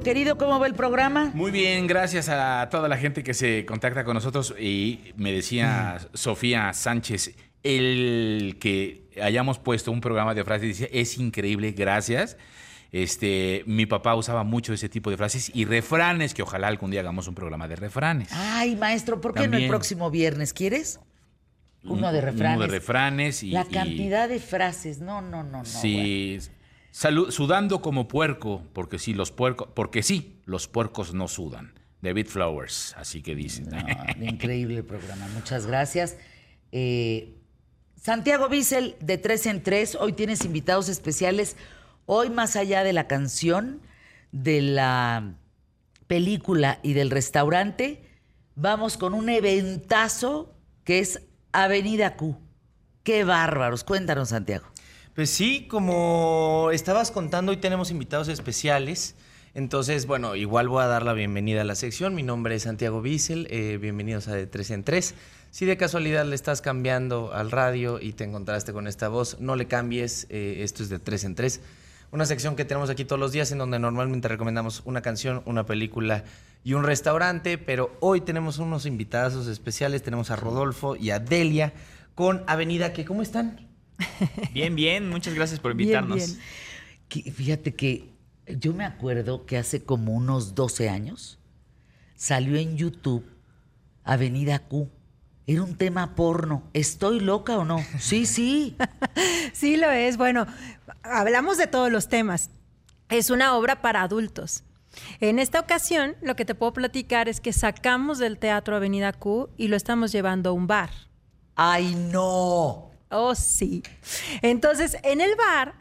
Querido, ¿cómo va el programa? Muy bien, gracias a toda la gente que se contacta con nosotros. Y me decía Sofía Sánchez, el que hayamos puesto un programa de frases, dice, es increíble, gracias. Este, mi papá usaba mucho ese tipo de frases y refranes, que ojalá algún día hagamos un programa de refranes. Ay, maestro, ¿por qué no el próximo viernes? ¿Quieres? Uno de refranes. Uno de refranes y... La y- cantidad de frases. No, no, no, no. Sí. Sudando como puerco, porque sí, los puercos, porque sí, los puercos no sudan. David Flowers, así que dicen. No, increíble programa. Muchas gracias. Eh, Santiago Bissell, de tres en tres. Hoy tienes invitados especiales. Hoy, más allá de la canción, de la película y del restaurante, vamos con un eventazo que es Avenida Q. Qué bárbaros. Cuéntanos, Santiago. Pues sí, como estabas contando, hoy tenemos invitados especiales. Entonces, bueno, igual voy a dar la bienvenida a la sección. Mi nombre es Santiago Bissell. eh, bienvenidos a De 3 en 3. Si de casualidad le estás cambiando al radio y te encontraste con esta voz, no le cambies. eh, esto es De 3 en 3. Una sección que tenemos aquí todos los días en donde normalmente recomendamos una canción, una película y un restaurante. Pero hoy tenemos unos invitados especiales. Tenemos a Rodolfo y a Delia con Avenida. que ¿Cómo están? Bien, bien, muchas gracias por Bien, invitarnos. bien. Que- fíjate que yo me acuerdo que hace como unos 12 años salió en YouTube Avenida Q. Era un tema porno. ¿Estoy loca o no? Sí, sí. Sí lo es. Bueno, hablamos de todos los temas. Es una obra para adultos. En esta ocasión, lo que te puedo platicar es que sacamos del Teatro Avenida Q y lo estamos llevando a un bar. ¡Ay, no! Oh, sí. Entonces, en el bar,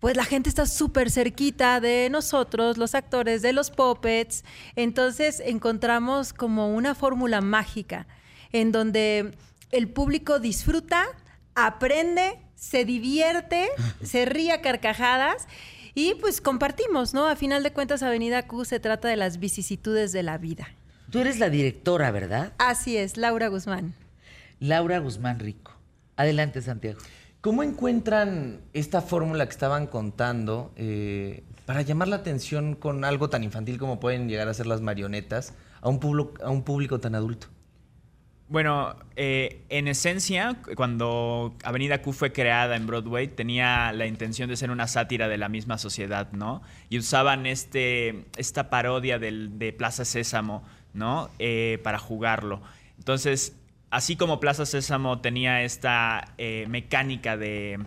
pues la gente está súper cerquita de nosotros, los actores, de los puppets. Entonces, encontramos como una fórmula mágica en donde el público disfruta, aprende, se divierte, se ríe a carcajadas y pues compartimos, ¿no? A final de cuentas, Avenida Q se trata de las vicisitudes de la vida. Tú eres la directora, ¿verdad? Así es, Laura Guzmán. Laura Guzmán Rico. Adelante, Santiago. ¿Cómo encuentran esta fórmula que estaban contando eh, para llamar la atención con algo tan infantil como pueden llegar a ser las marionetas a un, público, a un público tan adulto? Bueno, eh, en esencia, cuando Avenida Q fue creada en Broadway, tenía la intención de ser una sátira de la misma sociedad, ¿no? Y usaban este, esta parodia del- de Plaza Sésamo, ¿no? Eh, para jugarlo. Entonces, así como Plaza Sésamo tenía esta eh, mecánica de,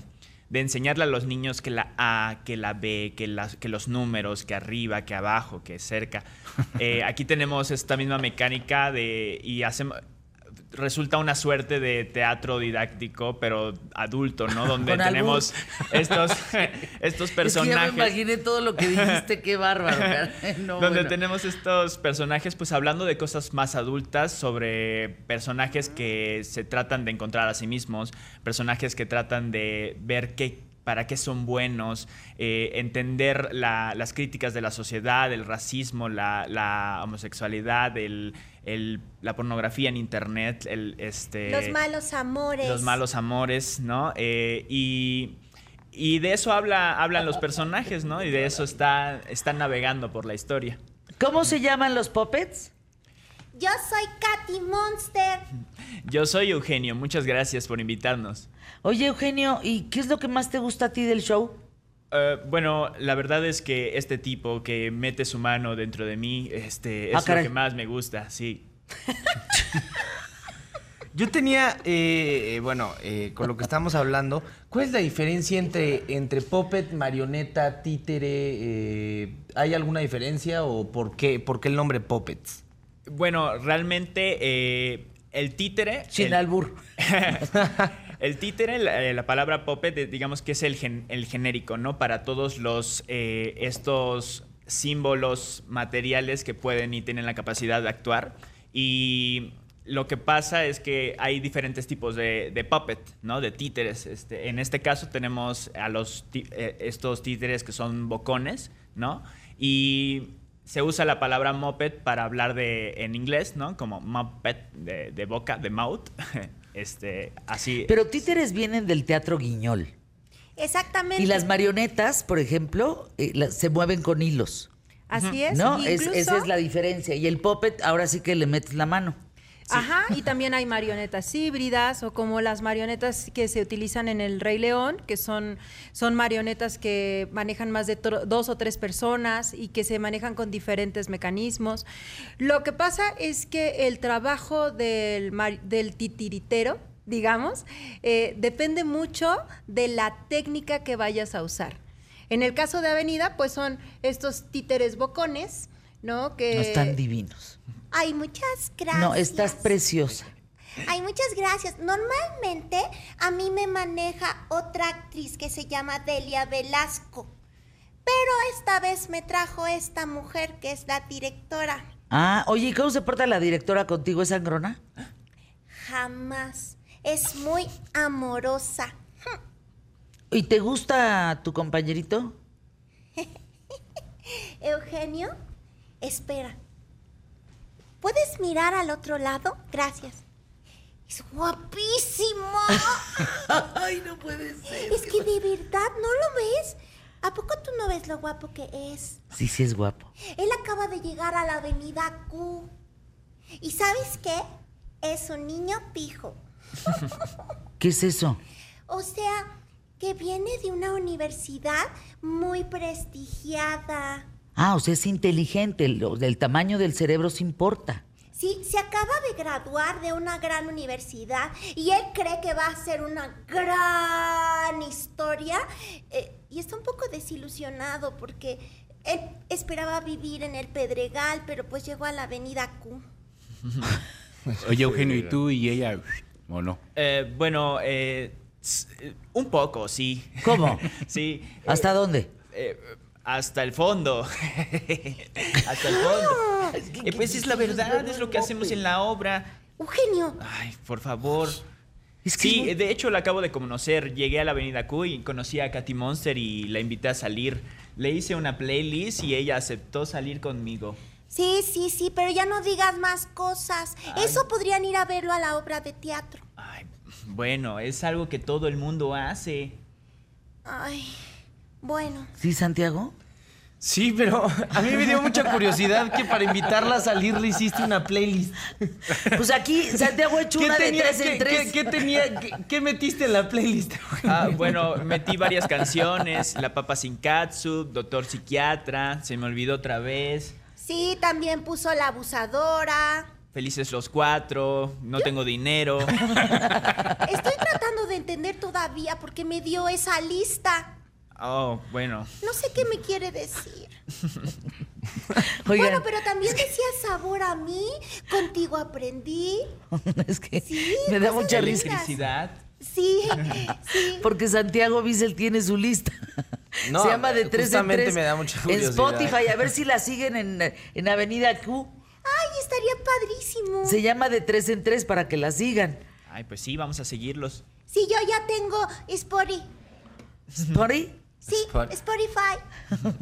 de enseñarle a los niños que la A, que la B, que, que los números, que arriba, que abajo, que cerca. Eh, aquí tenemos esta misma mecánica de y hacemos resulta una suerte de teatro didáctico, pero adulto, ¿no? Donde Con tenemos estos, estos Es personajes. que ya me imaginé todo lo que dijiste. Qué bárbaro. No, donde bueno. tenemos estos personajes, pues hablando de cosas más adultas, sobre personajes que se tratan de encontrar a sí mismos, personajes que tratan de ver qué para qué son buenos, eh, entender la- las críticas de la sociedad, el racismo, la, la homosexualidad, el- el- la pornografía en internet, el, este, Los malos amores. los malos amores, ¿no? Eh, y, y de eso habla, hablan los personajes, ¿no? Y de eso está, están navegando por la historia. ¿Cómo se llaman los puppets? Yo soy Katy Monster. Yo soy Eugenio, muchas gracias por invitarnos. Oye, Eugenio, ¿y qué es lo que más te gusta a ti del show? Eh, bueno, la verdad es que este tipo que mete su mano dentro de mí, este, es Ah, lo que más me gusta, sí. Yo tenía, eh, eh, bueno, eh, con lo que estamos hablando, ¿cuál es la diferencia entre, entre puppet, marioneta, títere? eh, ¿Hay alguna diferencia o por qué, por qué el nombre puppets? Bueno, realmente el títere... Sin el- albur. El títere, la, eh, la palabra puppet, digamos que es el, gen- el genérico, ¿no? Para todos los eh, estos símbolos materiales que pueden y tienen la capacidad de actuar. Y lo que pasa es que hay diferentes tipos de, de puppet, ¿no? De títeres. Este, en este caso tenemos a los eh, estos títeres que son bocones, ¿no? Y se usa la palabra moped para hablar de en inglés, ¿no? Como muppet de, de boca, de mouth. Este, así. Pero títeres vienen del teatro guiñol. Exactamente. Y las marionetas, por ejemplo, eh, se mueven con hilos. Así es. ¿No? Es- esa es la diferencia. Y el puppet, ahora sí que le metes la mano. Ajá, y también hay marionetas híbridas o como las marionetas que se utilizan en el Rey León, que son, son marionetas que manejan más de dos o tres personas y que se manejan con diferentes mecanismos. Lo que pasa es que el trabajo del, del titiritero, digamos, eh, depende mucho de la técnica que vayas a usar. En el caso de Avenida, pues son estos títeres bocones, ¿no? Que No están divinos. Ay, muchas gracias. No, estás preciosa. Ay, muchas gracias. Normalmente a mí me maneja otra actriz que se llama Delia Velasco. Pero esta vez me trajo esta mujer que es la directora. Ah, oye, ¿y cómo se porta la directora contigo? ¿Es sangrona? Jamás. Es muy amorosa. ¿Y te gusta tu compañerito? Eugenio, espera. ¿Puedes mirar al otro lado? Gracias. Es guapísimo. Ay, no puede ser. es que de verdad no lo ves. ¿A poco tú no ves lo guapo que es? Sí, sí es guapo. Él acaba de llegar a la avenida Q. ¿Y sabes qué? Es un niño pijo. ¿Qué es eso? O sea, que viene de una universidad muy prestigiada. Ah, o sea, es inteligente. Lo del tamaño del cerebro se importa. Sí, se acaba de graduar de una gran universidad y él cree que va a ser una gran historia eh, y está un poco desilusionado porque él esperaba vivir en el Pedregal, pero pues llegó a la avenida Q. Oye, Eugenio, ¿y tú y ella o no? Eh, bueno, eh, eh, un poco, sí. ¿Cómo? sí. ¿Hasta dónde? Hasta el fondo. hasta el fondo. Eh, pues es la verdad, es lo que hacemos en la obra. Eugenio, Ay, por favor. Es que es Sí, de hecho la acabo de conocer. Llegué a la Avenida Q y conocí a Katy Monster y la invité a salir. Le hice una playlist y ella aceptó salir conmigo. sí, sí, sí, pero ya no digas más cosas. Eso podrían ir a verlo a la obra de teatro. Ay, bueno, es algo que todo el mundo hace. Ay, bueno. ¿Sí, Santiago? Sí, pero a mí me dio mucha curiosidad que para invitarla a salir le hiciste una playlist. Pues aquí Santiago ha hecho una de tres en qué- tres. qué- qué tenía, qué, qué metiste en la playlist? Ah, bueno, metí varias canciones. La Papa Sin Katsu, Doctor Psiquiatra, Se me olvidó otra vez. Sí, también puso la abusadora. Felices los cuatro, no tengo dinero. Estoy tratando de entender todavía porque me dio esa lista. Oh, bueno. No sé qué me quiere decir. Bueno, pero también decía sabor a mí. Contigo aprendí. es que Sí, me da mucha. Electricidad. Sí, sí. Porque Santiago Bissell tiene su lista. No, Se llama de tres en justamente tres. me da mucha En. Spotify, a ver si la siguen en, en Avenida Q. Ay, estaría padrísimo. Se llama de tres en tres para que la sigan. Ay, pues sí, vamos a seguirlos. Sí, yo ya tengo Spotify. ¿Spotify? Sí, Spot- Spotify.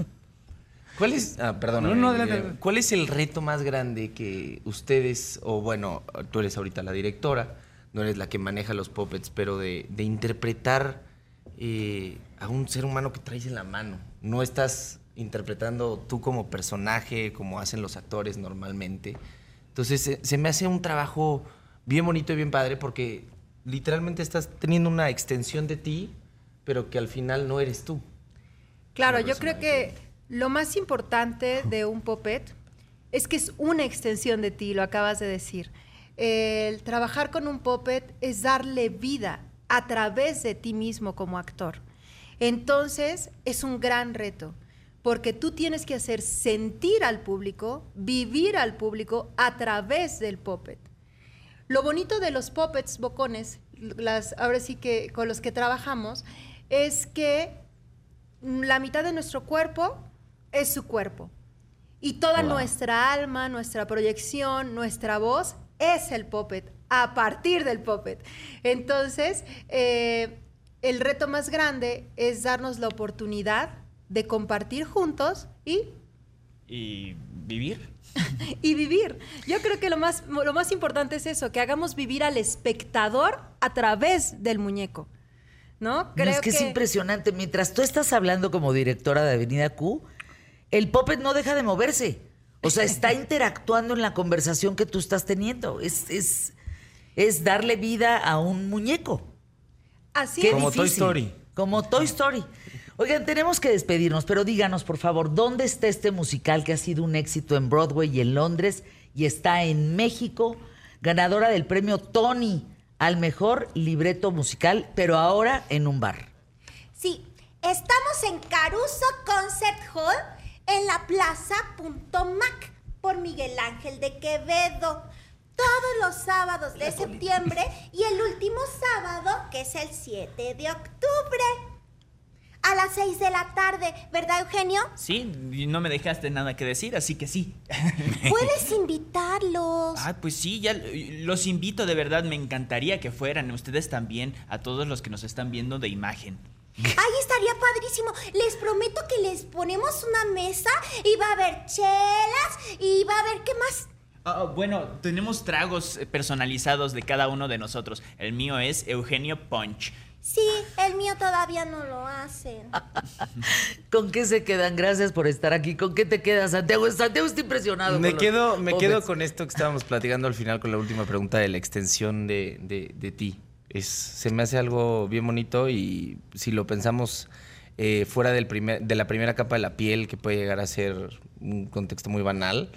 ¿Cuál es, ah, perdón, No, no, adelante. ¿cuál es el reto más grande que ustedes, o bueno, tú eres ahorita la directora, no eres la que maneja los puppets, pero de, de interpretar eh, a un ser humano que traes en la mano? No estás interpretando tú como personaje, como hacen los actores normalmente. Entonces, se, se me hace un trabajo bien bonito y bien padre porque literalmente estás teniendo una extensión de ti, pero que al final no eres tú. Claro, yo creo que lo más importante de un puppet es que es una extensión de ti, lo acabas de decir. El trabajar con un puppet es darle vida a través de ti mismo como actor. Entonces, es un gran reto, porque tú tienes que hacer sentir al público, vivir al público a través del puppet. Lo bonito de los puppets bocones, las, ahora sí que con los que trabajamos, es que la mitad de nuestro cuerpo es su cuerpo. Y toda Wow. nuestra alma, nuestra proyección, nuestra voz es el puppet, a partir del puppet. Entonces, eh, el reto más grande es darnos la oportunidad de compartir juntos y ¿Y vivir? y vivir. Yo creo que lo más, lo más importante es eso, que hagamos vivir al espectador a través del muñeco. ¿No? No, es que, es impresionante. Mientras tú estás hablando como directora de Avenida Q, el puppet no deja de moverse. O sea, está interactuando en la conversación que tú estás teniendo. Es, es, es darle vida a un muñeco. Así Qué es. Como Toy. Story. Como Toy Story. Oigan, tenemos que despedirnos, pero díganos, por favor, ¿dónde está este musical que ha sido un éxito en Broadway y en Londres y está en México? Ganadora del premio Tony al mejor libreto musical, pero ahora en un bar. Sí, estamos en Caruso Concert Hall en la Plaza Punto Mac por Miguel Ángel de Quevedo. Todos los sábados de septiembre y el último sábado, que es el 7 de octubre. A las 6 de la tarde, ¿verdad, Eugenio? Sí, no me dejaste nada que decir, así que sí. Puedes invitarlos. Ah, pues sí, ya eh, los invito, de verdad, me encantaría que fueran ustedes también, a todos los que nos están viendo de imagen. Ay, estaría padrísimo. Les prometo que les ponemos una mesa y va a haber chelas y va a haber, ¿qué más? Ah, bueno, tenemos tragos eh, personalizados de cada uno de nosotros. El mío es Eugenio Punch. Sí, el mío todavía no lo hacen. ¿Con qué se quedan? Gracias por estar aquí. ¿Con qué te quedas, Santiago? Santiago está impresionado. Me con los quedo, me quedo con esto que estábamos platicando al final con la última pregunta de la extensión de, de- de ti. Es, se me hace algo bien bonito y si lo pensamos eh, fuera del primer, de la primera capa de la piel, que puede llegar a ser un contexto muy banal,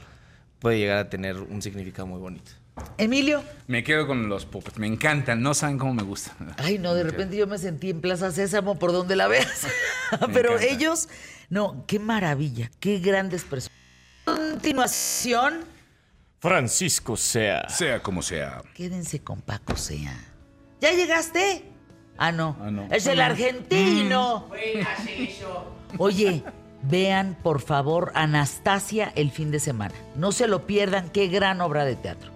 puede llegar a tener un significado muy bonito. Emilio. Me quedo con los puppets. Me encantan. No saben cómo me gustan. Ay, no, de repente yo me sentí en Plaza Sésamo por donde la veas. Pero encanta. ellos, no, qué maravilla, qué grandes personas. Continuación, Francisco Sea. Sea como sea. quédense con Paco Sea. ¿Ya llegaste? Ah, no. Ah, no. Es el argentino. Oye, vean por favor Anastasia el fin de semana. No se lo pierdan, qué gran obra de teatro.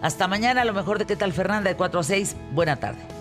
Hasta mañana, a lo mejor de qué tal Fernanda de 4 a 6. Buena tarde.